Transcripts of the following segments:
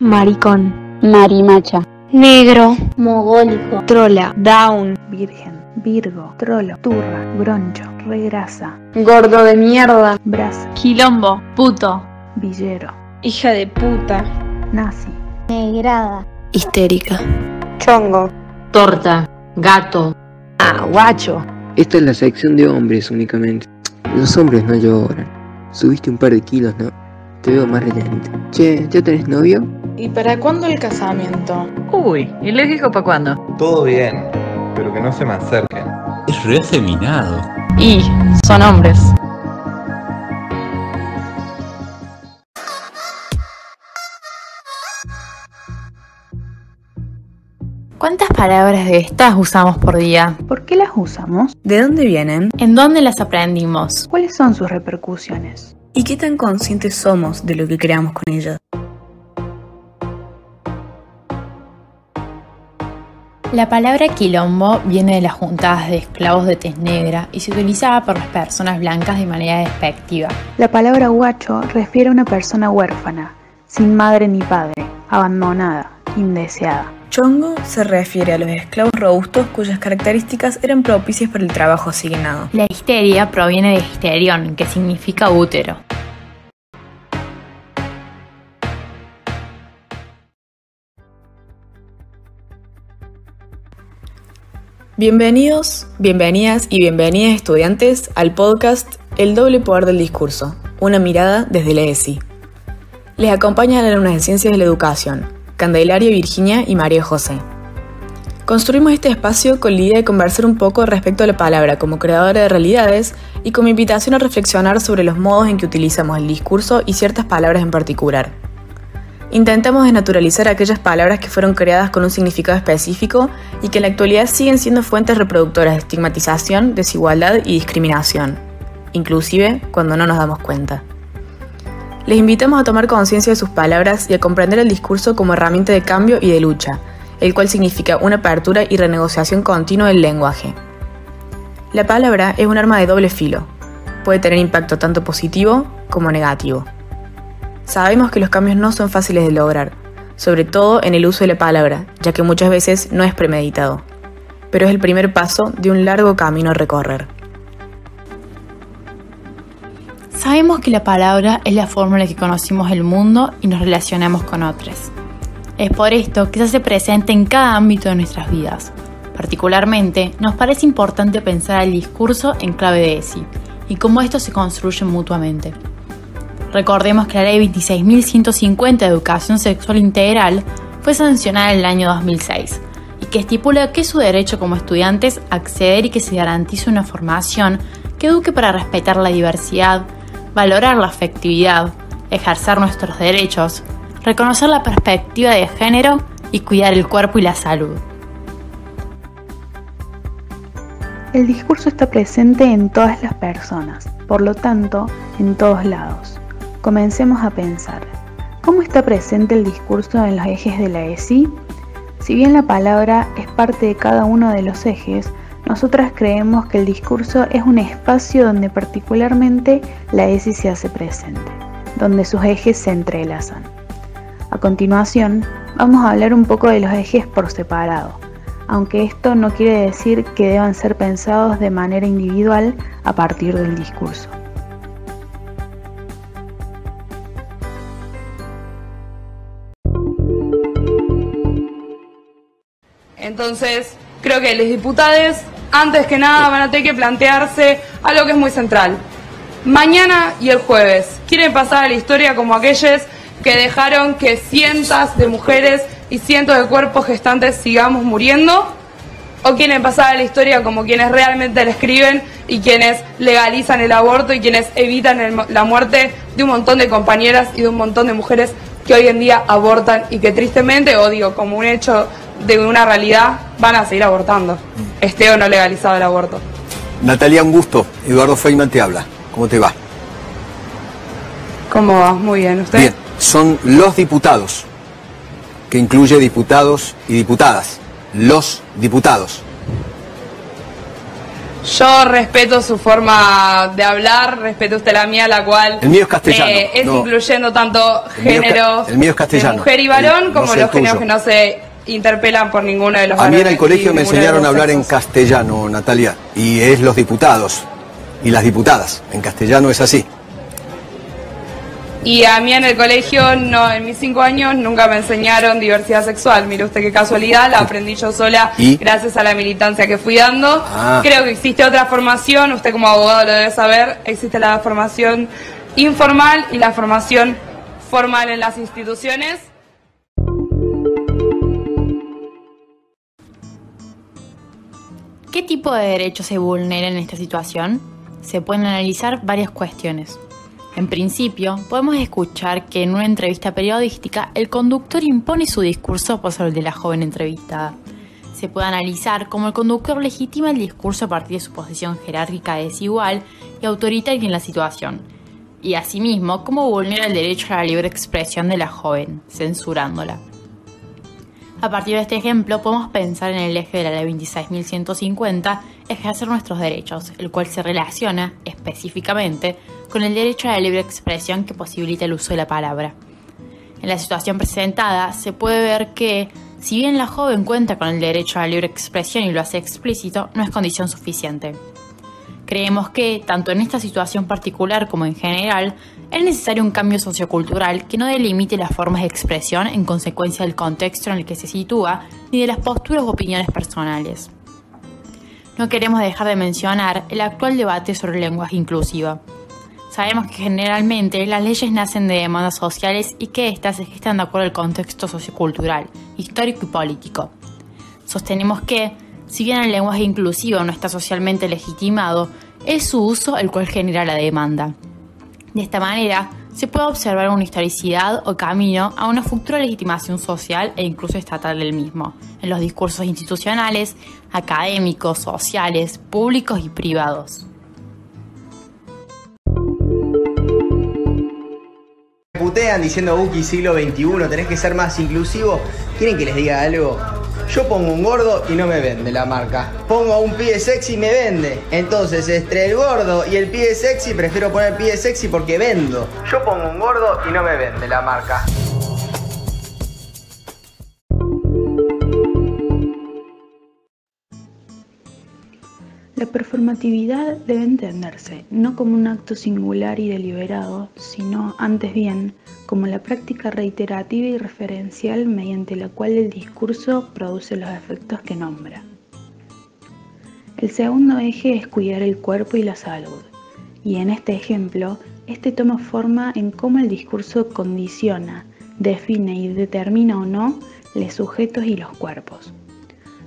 maricón, marimacha, negro, mogólico, trola, down, virgen, virgo, trolo, turra, broncho, regrasa, gordo de mierda, brasa, quilombo, puto, villero, hija de puta, nazi, negrada, histérica, chongo, torta, gato, ah, guacho. Esta es la sección de hombres únicamente. Los hombres no lloran. Subiste un par de kilos, ¿no? Te veo más rellenito. Che, ¿ya tenés novio? ¿Y para cuándo el casamiento? Uy, ¿y les dijo para cuándo? Todo bien, pero que no se me acerquen. Es re afeminado. Y son hombres. ¿Cuántas palabras de estas usamos por día? ¿Por qué las usamos? ¿De dónde vienen? ¿En dónde las aprendimos? ¿Cuáles son sus repercusiones? ¿Y qué tan conscientes somos de lo que creamos con ellas? La palabra quilombo viene de las juntadas de esclavos de tez negra y se utilizaba por las personas blancas de manera despectiva. La palabra guacho refiere a una persona huérfana, sin madre ni padre, abandonada, indeseada. Chongo se refiere a los esclavos robustos cuyas características eran propicias para el trabajo asignado. La histeria proviene de histerión, que significa útero. Bienvenidos, bienvenidas y bienvenidas estudiantes al podcast El doble poder del discurso, una mirada desde la ESI. Les acompañan alumnas de Ciencias de la Educación, Candelaria, Virginia y María José. Construimos este espacio con la idea de conversar un poco respecto a la palabra como creadora de realidades y como invitación a reflexionar sobre los modos en que utilizamos el discurso y ciertas palabras en particular. Intentamos desnaturalizar aquellas palabras que fueron creadas con un significado específico y que en la actualidad siguen siendo fuentes reproductoras de estigmatización, desigualdad y discriminación, inclusive cuando no nos damos cuenta. Les invitamos a tomar conciencia de sus palabras y a comprender el discurso como herramienta de cambio y de lucha, el cual significa una apertura y renegociación continua del lenguaje. La palabra es un arma de doble filo. Puede tener impacto tanto positivo como negativo. Sabemos que los cambios no son fáciles de lograr, sobre todo en el uso de la palabra, ya que muchas veces no es premeditado, pero es el primer paso de un largo camino a recorrer. Sabemos que la palabra es la forma en la que conocimos el mundo y nos relacionamos con otros. Es por esto que se hace presente en cada ámbito de nuestras vidas. Particularmente, nos parece importante pensar el discurso en clave de ESI y cómo esto se construye mutuamente. Recordemos que la Ley 26.150 de Educación Sexual Integral fue sancionada en el año 2006 y que estipula que su derecho como estudiantes acceder y que se garantice una formación que eduque para respetar la diversidad, valorar la afectividad, ejercer nuestros derechos, reconocer la perspectiva de género y cuidar el cuerpo y la salud. El discurso está presente en todas las personas, por lo tanto, en todos lados. Comencemos a pensar, ¿cómo está presente el discurso en los ejes de la ESI? Si bien la palabra es parte de cada uno de los ejes, nosotras creemos que el discurso es un espacio donde particularmente la ESI se hace presente, donde sus ejes se entrelazan. A continuación, vamos a hablar un poco de los ejes por separado, aunque esto no quiere decir que deban ser pensados de manera individual a partir del discurso. Entonces, creo que los diputados, antes que nada, van a tener que plantearse algo que es muy central. Mañana y el jueves, ¿quieren pasar a la historia como aquellos que dejaron que cientos de mujeres y cientos de cuerpos gestantes sigamos muriendo? ¿O quieren pasar a la historia como quienes realmente la escriben y quienes legalizan el aborto y quienes evitan la muerte de un montón de compañeras y de un montón de mujeres que hoy en día abortan y que tristemente, o digo, como un hecho de una realidad van a seguir abortando, esté o no legalizado el aborto. Natalia, un gusto. Eduardo Feynman te habla. ¿Cómo te va? ¿Cómo va? Muy bien. ¿Usted? Bien. Son los diputados, que incluye diputados y diputadas. Los diputados. Yo respeto su forma de hablar, respeto usted la mía, la cual El mío es castellano, eh, es no. incluyendo tanto El mío es ca- géneros el mío es de castellano. mujer y varón, El- no como los géneros que no se interpelan por ninguno de los A mí en el colegio me enseñaron a hablar en castellano, Natalia, y es los diputados y las diputadas. En castellano es así. Y a mí en el colegio, no, en mis cinco años, nunca me enseñaron diversidad sexual. Mire usted qué casualidad, la aprendí yo sola ¿Y? gracias a la militancia que fui dando. Ah. Creo que existe otra formación, usted como abogado lo debe saber, existe la formación informal y la formación formal en las instituciones. ¿Qué tipo de derechos se vulneran en esta situación? Se pueden analizar varias cuestiones. En principio, podemos escuchar que en una entrevista periodística el conductor impone su discurso por sobre el de la joven entrevistada. Se puede analizar cómo el conductor legitima el discurso a partir de su posición jerárquica desigual y autoritaria en la situación, y asimismo cómo vulnera el derecho a la libre expresión de la joven, censurándola. A partir de este ejemplo, podemos pensar en el eje de la ley 26.150, ejercer nuestros derechos, el cual se relaciona, específicamente, con el derecho a la libre expresión que posibilita el uso de la palabra. En la situación presentada, se puede ver que, si bien la joven cuenta con el derecho a la libre expresión y lo hace explícito, no es condición suficiente. Creemos que, tanto en esta situación particular como en general, es necesario un cambio sociocultural que no delimite las formas de expresión en consecuencia del contexto en el que se sitúa ni de las posturas o opiniones personales. No queremos dejar de mencionar el actual debate sobre el lenguaje inclusivo. Sabemos que generalmente las leyes nacen de demandas sociales y que éstas se gestan de acuerdo al contexto sociocultural, histórico y político. Sostenemos que, si bien el lenguaje inclusivo no está socialmente legitimado, es su uso el cual genera la demanda. De esta manera, se puede observar una historicidad o camino a una futura legitimación social e incluso estatal del mismo, en los discursos institucionales, académicos, sociales, públicos y privados. putean diciendo Buki siglo XXI, tenés que ser más inclusivo. ¿Quieren que les diga algo? Yo pongo un gordo y no me vende la marca. Pongo un pibe sexy y me vende. Entonces, entre el gordo y el pibe sexy, prefiero poner pibe sexy porque vendo. Yo pongo un gordo y no me vende la marca. La performatividad debe entenderse no como un acto singular y deliberado, sino, antes bien, como la práctica reiterativa y referencial mediante la cual el discurso produce los efectos que nombra. El segundo eje es cuidar el cuerpo y la salud, y en este ejemplo, este toma forma en cómo el discurso condiciona, define y determina o no los sujetos y los cuerpos.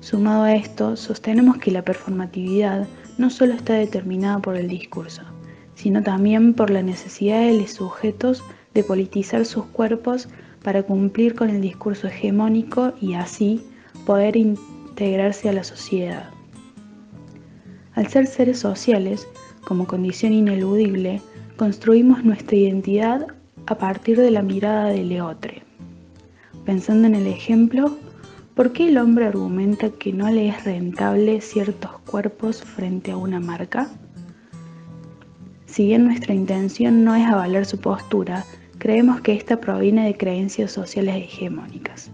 Sumado a esto, sostenemos que la performatividad no solo está determinada por el discurso, sino también por la necesidad de los sujetos de politizar sus cuerpos para cumplir con el discurso hegemónico y así poder integrarse a la sociedad. Al ser seres sociales, como condición ineludible, construimos nuestra identidad a partir de la mirada del leotre. Pensando en el ejemplo, ¿Por qué el hombre argumenta que no le es rentable ciertos cuerpos frente a una marca? Si bien nuestra intención no es avalar su postura, creemos que ésta proviene de creencias sociales hegemónicas.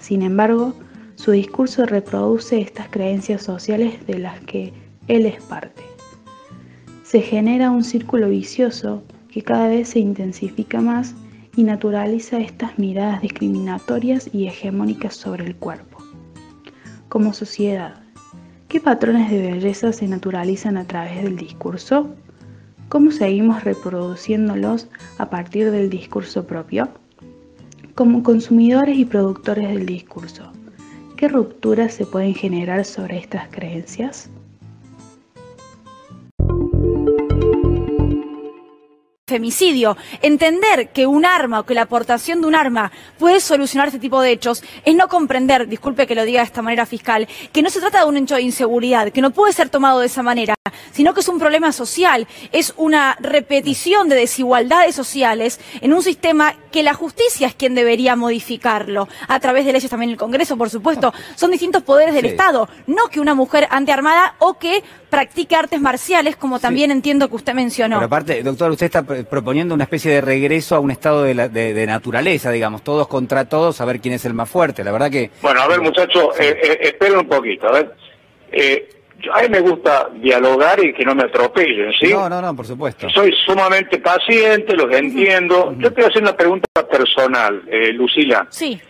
Sin embargo, su discurso reproduce estas creencias sociales de las que él es parte. Se genera un círculo vicioso que cada vez se intensifica más y naturaliza estas miradas discriminatorias y hegemónicas sobre el cuerpo. Como sociedad, ¿qué patrones de belleza se naturalizan a través del discurso? ¿Cómo seguimos reproduciéndolos a partir del discurso propio? Como consumidores y productores del discurso, ¿qué rupturas se pueden generar sobre estas creencias? Femicidio. Entender que un arma o que la aportación de un arma puede solucionar este tipo de hechos es no comprender, disculpe que lo diga de esta manera fiscal, que no se trata de un hecho de inseguridad, que no puede ser tomado de esa manera, sino que es un problema social, es una repetición de desigualdades sociales en un sistema que la justicia es quien debería modificarlo, a través de leyes también el Congreso, por supuesto. Son distintos poderes del Sí. Estado, no que una mujer antearmada o que practique artes marciales, como también entiendo que usted mencionó. Pero aparte, doctor, usted está proponiendo una especie de regreso a un estado de, la- de- de naturaleza, digamos, todos contra todos, a ver quién es el más fuerte. La verdad que... Bueno, a ver, muchachos, eh, eh, esperen un poquito. A ver, eh, yo- a mí me gusta dialogar y que no me atropellen, ¿sí? No, no, no, por supuesto. Soy sumamente paciente, los entiendo. Yo te voy a hacer una pregunta personal, eh, Lucila. Sí,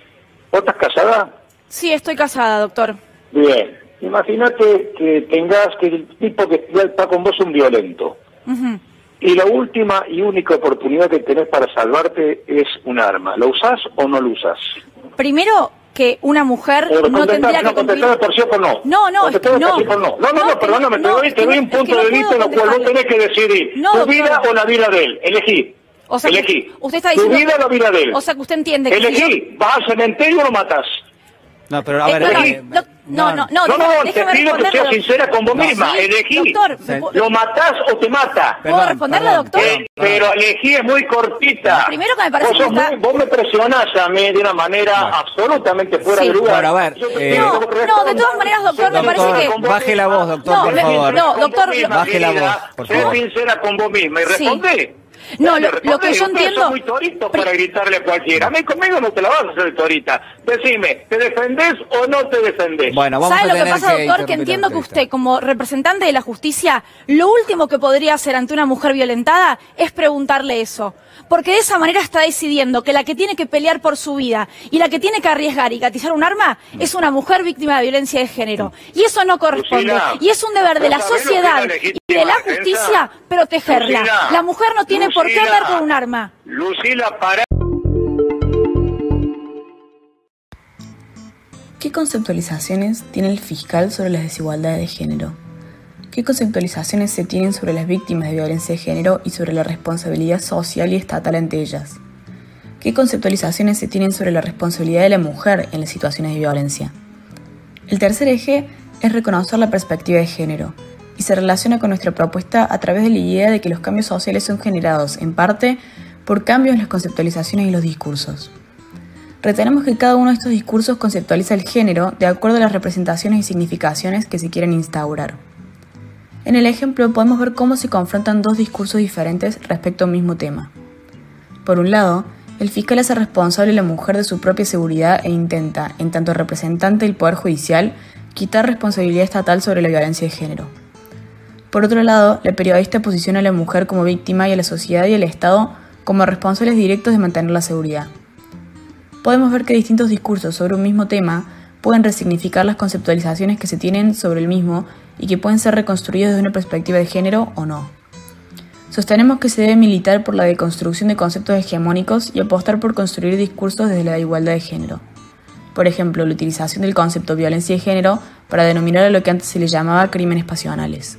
¿Vos estás casada? sí, estoy casada, doctor. Bien. Imagínate que tengas que el tipo que está con vos es un violento. Ujú. Y la última y única oportunidad que tenés para salvarte es un arma. ¿Lo usás o no lo usás? Primero, que una mujer O no tendría no, que cumplir... por sí o por no. No, no, es que no. por sí o por no. No, no, no, perdóname, te no, doy, es te doy no- un punto no de vista en el cual vos tenés que decidir. No, ¿Tu doctor. vida o la vida de él? Elegí. O sea, Elegí. usted está ¿Tu diciendo... vida o la vida de él? O sea, que usted entiende que... si yo- Elegí. ¿Vas al cementerio o lo matás? No, pero a Eh, ver... no, no, eh, no, no, no, no, No, no, te déjame pido que seas sincera con vos No, misma. sí, Elegí. Doctor, ¿me ¿Lo matás o te mata? ¿puedo responderle, doctor? Eh, pero elegí es muy cortita. Primero que me parece vos, sos que está- muy- vos me presionás a mí de una manera absolutamente fuera Sí. de lugar. Bueno, a ver, eh, No, no, de todas maneras, doctor, me Doctor, parece que... baje la voz, doctor, No, por me- favor. no, doctor, misma, Baje la voz, por Sé favor. sincera con vos misma y Sí. responde. No, Dale, lo- lo que yo entiendo- son muy toritos para gritarle a cualquiera. A mí conmigo no te la vas a hacer torita. Decime, ¿te defendés o no te defendés? Bueno, vamos ¿Sabe a lo que pasa, doctor? Que entiendo que usted, como representante de la justicia, lo último que podría hacer ante una mujer violentada es preguntarle eso. Porque de esa manera está decidiendo que la que tiene que pelear por su vida y la que tiene que arriesgar y gatizar un arma es una mujer víctima de violencia de género. Y eso no corresponde. Y es un deber de la ¿vos sabés lo que sociedad y de la defensa? justicia protegerla. Lucila, La mujer no tiene por qué andar con un arma. Lucila, para. ¿Qué conceptualizaciones tiene el fiscal sobre las desigualdades de género? ¿Qué conceptualizaciones se tienen sobre las víctimas de violencia de género y sobre la responsabilidad social y estatal ante ellas? ¿Qué conceptualizaciones se tienen sobre la responsabilidad de la mujer en las situaciones de violencia? El tercer eje es reconocer la perspectiva de género y se relaciona con nuestra propuesta a través de la idea de que los cambios sociales son generados, en parte, por cambios en las conceptualizaciones y los discursos. Retenemos que cada uno de estos discursos conceptualiza el género de acuerdo a las representaciones y significaciones que se quieren instaurar. En el ejemplo podemos ver cómo se confrontan dos discursos diferentes respecto a un mismo tema. Por un lado, el fiscal hace responsable a la mujer de su propia seguridad e intenta, en tanto representante del Poder Judicial, quitar responsabilidad estatal sobre la violencia de género. Por otro lado, la periodista posiciona a la mujer como víctima y a la sociedad y al Estado como responsables directos de mantener la seguridad. Podemos ver que distintos discursos sobre un mismo tema pueden resignificar las conceptualizaciones que se tienen sobre el mismo y que pueden ser reconstruidos desde una perspectiva de género o no. Sostenemos que se debe militar por la deconstrucción de conceptos hegemónicos y apostar por construir discursos desde la igualdad de género. Por ejemplo, la utilización del concepto violencia de género para denominar a lo que antes se le llamaba crímenes pasionales.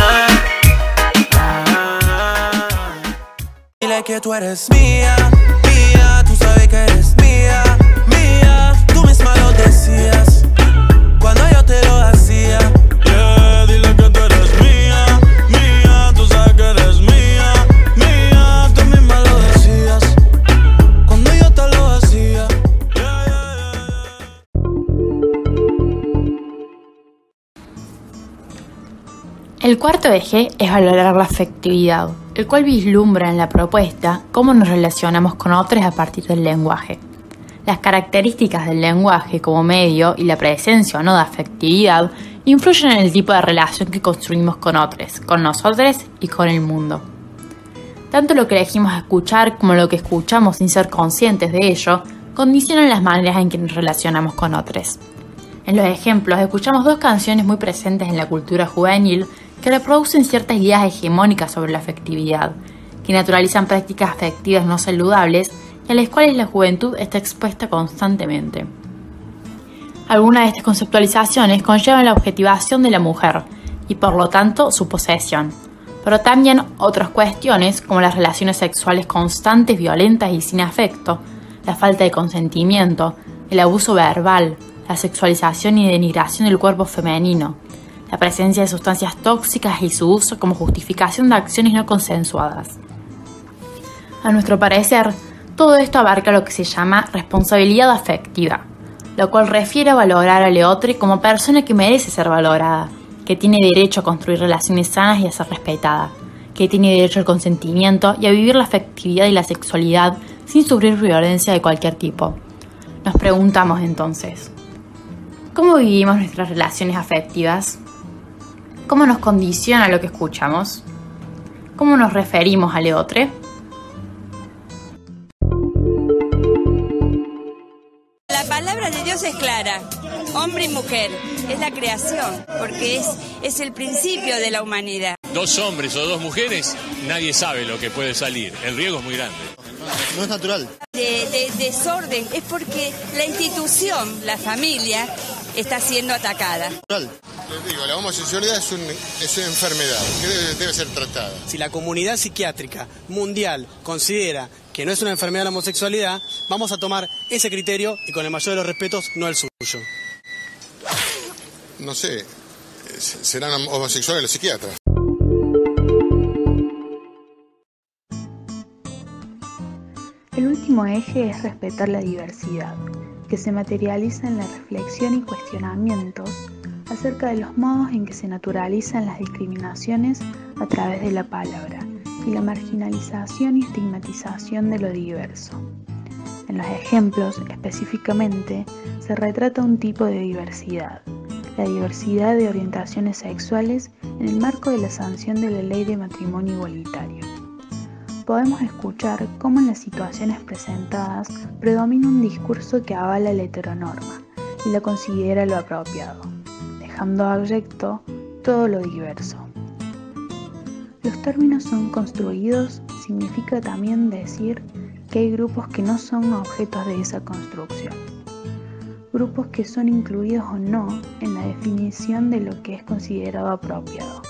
Que tú eres mía, mía, tú sabes que eres mía, mía, tú misma lo decías cuando yo te lo hacía. Dile que tú eres mía, mía, tú sabes que eres mía, mía, tú misma lo decías cuando yo te lo hacía. El cuarto eje es valorar la afectividad, el cual vislumbra en la propuesta cómo nos relacionamos con otros a partir del lenguaje. Las características del lenguaje como medio y la presencia o no de afectividad influyen en el tipo de relación que construimos con otros, con nosotros y con el mundo. Tanto lo que elegimos escuchar como lo que escuchamos sin ser conscientes de ello condicionan las maneras en que nos relacionamos con otros. En los ejemplos escuchamos dos canciones muy presentes en la cultura juvenil que reproducen ciertas ideas hegemónicas sobre la afectividad, que naturalizan prácticas afectivas no saludables y a las cuales la juventud está expuesta constantemente. Algunas de estas conceptualizaciones conllevan la objetivación de la mujer y por lo tanto su posesión, pero también otras cuestiones como las relaciones sexuales constantes, violentas y sin afecto, la falta de consentimiento, el abuso verbal, la sexualización y denigración del cuerpo femenino, la presencia de sustancias tóxicas y su uso como justificación de acciones no consensuadas. A nuestro parecer, todo esto abarca lo que se llama responsabilidad afectiva, lo cual refiere a valorar al otro como persona que merece ser valorada, que tiene derecho a construir relaciones sanas y a ser respetada, que tiene derecho al consentimiento y a vivir la afectividad y la sexualidad sin sufrir violencia de cualquier tipo. Nos preguntamos entonces, ¿cómo vivimos nuestras relaciones afectivas? ¿Cómo nos condiciona lo que escuchamos? ¿Cómo nos referimos al otro? es clara, hombre y mujer, es la creación, porque es, es el principio de la humanidad. Dos hombres o dos mujeres, nadie sabe lo que puede salir, el riesgo es muy grande. No es natural. De, desorden, es porque la institución, la familia, está siendo atacada. Les digo, la homosexualidad es, es una enfermedad que debe, debe, ser tratada. Si la comunidad psiquiátrica mundial considera que no es una enfermedad la homosexualidad, vamos a tomar ese criterio y con el mayor de los respetos, no el suyo. No sé, serán homosexuales los psiquiatras. El último eje es respetar la diversidad, que se materializa en la reflexión y cuestionamientos acerca de los modos en que se naturalizan las discriminaciones a través de la palabra y la marginalización y estigmatización de lo diverso. En los ejemplos, específicamente, se retrata un tipo de diversidad, la diversidad de orientaciones sexuales en el marco de la sanción de la ley de matrimonio igualitario. Podemos escuchar cómo en las situaciones presentadas predomina un discurso que avala la heteronorma y la considera lo apropiado, dejando abyecto todo lo diverso. Los términos son construidos significa también decir que hay grupos que no son objetos de esa construcción, grupos que son incluidos o no en la definición de lo que es considerado apropiado.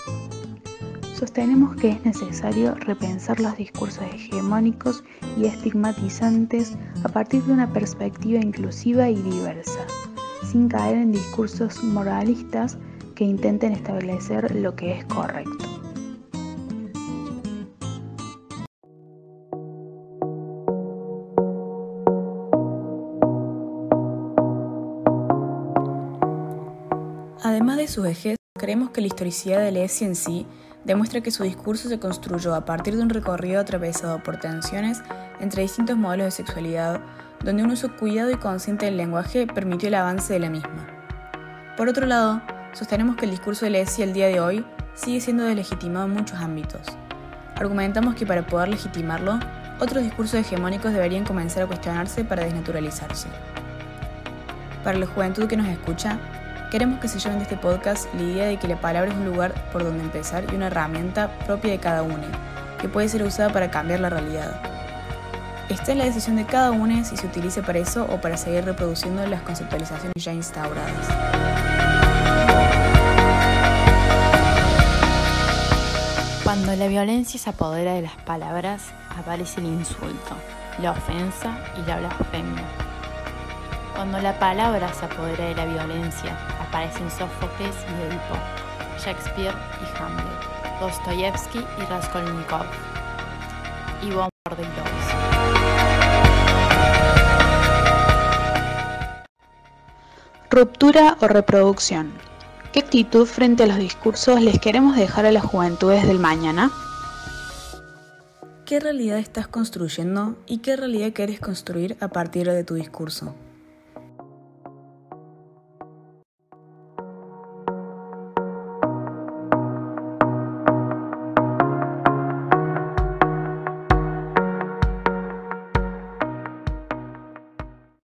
Sostenemos que es necesario repensar los discursos hegemónicos y estigmatizantes a partir de una perspectiva inclusiva y diversa, sin caer en discursos moralistas que intenten establecer lo que es correcto. Además de su vejez, creemos que la historicidad de Lesi en sí demuestra que su discurso se construyó a partir de un recorrido atravesado por tensiones entre distintos modelos de sexualidad, donde un uso cuidado y consciente del lenguaje permitió el avance de la misma. Por otro lado, sostenemos que el discurso de Lesi el día de hoy sigue siendo deslegitimado en muchos ámbitos. Argumentamos que para poder legitimarlo, otros discursos hegemónicos deberían comenzar a cuestionarse para desnaturalizarse. Para la juventud que nos escucha, Queremos que se lleven de este podcast la idea de que la palabra es un lugar por donde empezar y una herramienta propia de cada uno, que puede ser usada para cambiar la realidad. Está en la decisión de cada uno si se utiliza para eso o para seguir reproduciendo las conceptualizaciones ya instauradas. Cuando la violencia se apodera de las palabras, aparece el insulto, la ofensa y la blasfemia. Cuando la palabra se apodera de la violencia, aparecen Sófocles y Edipo, Shakespeare y Hamlet, Dostoyevsky y Raskolnikov, Ruptura o reproducción. ¿Qué actitud frente a los discursos les queremos dejar a las juventudes del mañana? ¿Qué realidad estás construyendo y qué realidad quieres construir a partir de tu discurso?